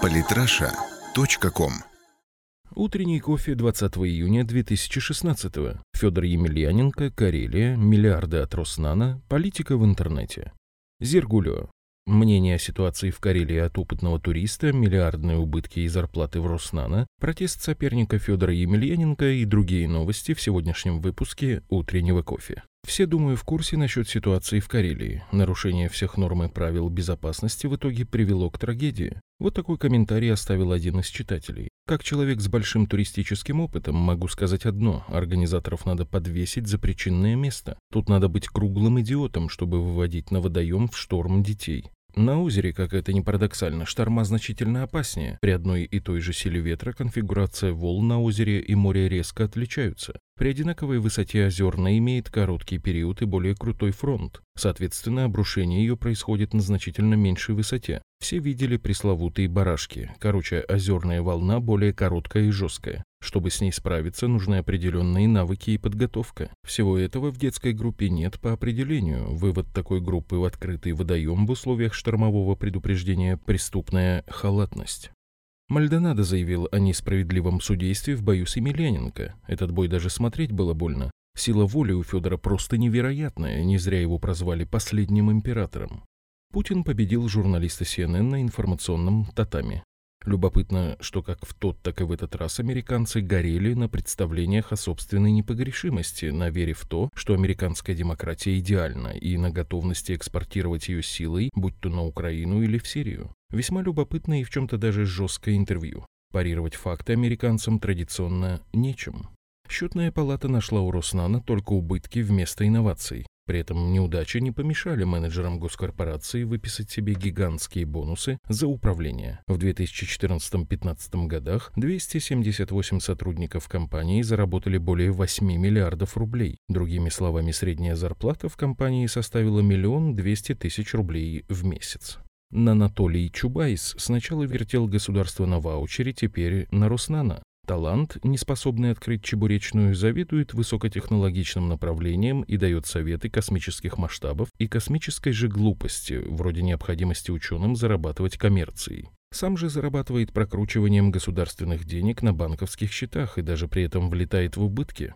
Политраша.ком Утренний кофе 20 июня 2016 Федор Емельяненко, Карелия, миллиарды от Роснана, политика в интернете. Зергулё. Мнение о ситуации в Карелии от опытного туриста, миллиардные убытки и зарплаты в Роснана, протест соперника Федора Емельяненко и другие новости в сегодняшнем выпуске «Утреннего кофе». Все, думаю, в курсе насчет ситуации в Карелии. Нарушение всех норм и правил безопасности в итоге привело к трагедии. Вот такой комментарий оставил один из читателей. Как человек с большим туристическим опытом могу сказать одно. Организаторов надо подвесить за причинное место. Тут надо быть круглым идиотом, чтобы выводить на водоем в шторм детей. На озере, как это ни парадоксально, шторма значительно опаснее. При одной и той же силе ветра конфигурация волн на озере и море резко отличаются. При одинаковой высоте озерная имеет короткий период и более крутой фронт. Соответственно, обрушение ее происходит на значительно меньшей высоте. Все видели пресловутые барашки. Короче, озерная волна более короткая и жесткая. Чтобы с ней справиться, нужны определенные навыки и подготовка. Всего этого в детской группе нет по определению. Вывод такой группы в открытый водоем в условиях штормового предупреждения – преступная халатность. Мальдонадо заявил о несправедливом судействе в бою с Емельяненко. Этот бой даже смотреть было больно. Сила воли у Федора просто невероятная, не зря его прозвали последним императором. Путин победил журналиста CNN на информационном татами. Любопытно, что как в тот, так и в этот раз американцы горели на представлениях о собственной непогрешимости, на вере в то, что американская демократия идеальна, и на готовности экспортировать ее силой, будь то на Украину или в Сирию. Весьма любопытное и в чем-то даже жесткое интервью. Парировать факты американцам традиционно нечем. Счетная палата нашла у Роснана только убытки вместо инноваций. При этом неудачи не помешали менеджерам госкорпорации выписать себе гигантские бонусы за управление. В 2014-2015 годах 278 сотрудников компании заработали более 8 миллиардов рублей. Другими словами, средняя зарплата в компании составила миллион двести тысяч рублей в месяц. Нанатолий Чубайс сначала вертел государство на ваучере, теперь на Роснана. Талант, не способный открыть чебуречную, завидует высокотехнологичным направлением и дает советы космических масштабов и космической же глупости, вроде необходимости ученым зарабатывать коммерцией. Сам же зарабатывает прокручиванием государственных денег на банковских счетах и даже при этом влетает в убытки.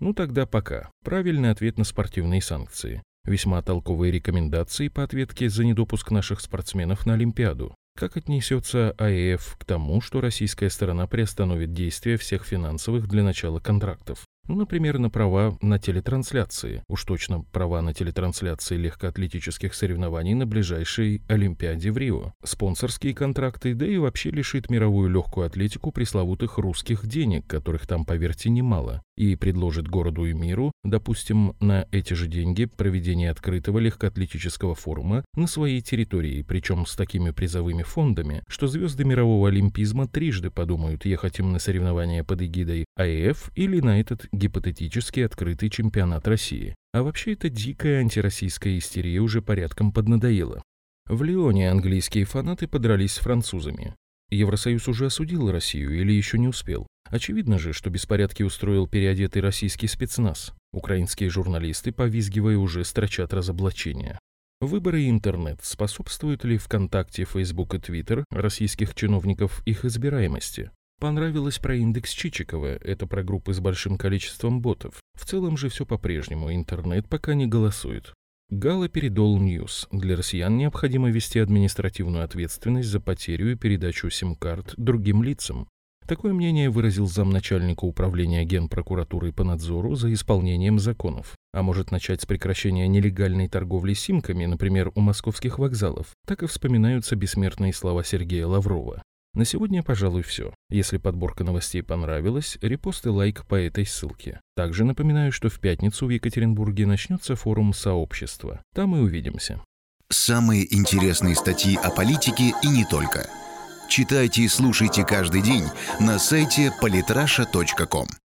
Ну тогда пока. Правильный ответ на спортивные санкции. Весьма толковые рекомендации по ответке за недопуск наших спортсменов на Олимпиаду. Как отнесется АЭФ к тому, что российская сторона приостановит действие всех финансовых для начала контрактов? Ну, например, на права на телетрансляции. Уж точно права на телетрансляции легкоатлетических соревнований на ближайшей Олимпиаде в Рио. Спонсорские контракты, да и вообще лишит мировую легкую атлетику пресловутых русских денег, которых там, поверьте, немало. И предложит городу и миру, допустим, на эти же деньги проведение открытого легкоатлетического форума на своей территории, причем с такими призовыми фондами, что звезды мирового олимпизма трижды подумают, ехать им на соревнования под эгидой АЭФ или на этот гипотетически открытый чемпионат России. А вообще эта дикая антироссийская истерия уже порядком поднадоела. В Лионе английские фанаты подрались с французами. Евросоюз уже осудил Россию или еще не успел. Очевидно же, что беспорядки устроил переодетый российский спецназ. Украинские журналисты, повизгивая, уже строчат разоблачения. Выборы и интернет способствуют ли ВКонтакте, Фейсбук и Твиттер российских чиновников их избираемости? Понравилось про индекс Чичикова, это про группы с большим количеством ботов. В целом же все по-прежнему, интернет пока не голосует. Гала передол News. Для россиян необходимо вести административную ответственность за потерю и передачу сим-карт другим лицам. Такое мнение выразил замначальника управления Генпрокуратуры по надзору за исполнением законов. А может начать с прекращения нелегальной торговли симками, например, у московских вокзалов. Так и вспоминаются бессмертные слова Сергея Лаврова. На сегодня, пожалуй, все. Если подборка новостей понравилась, репост и лайк по этой ссылке. Также напоминаю, что в пятницу в Екатеринбурге начнется форум сообщества. Там и увидимся. Самые интересные статьи о политике и не только. Читайте и слушайте каждый день на сайте polytrasha.com.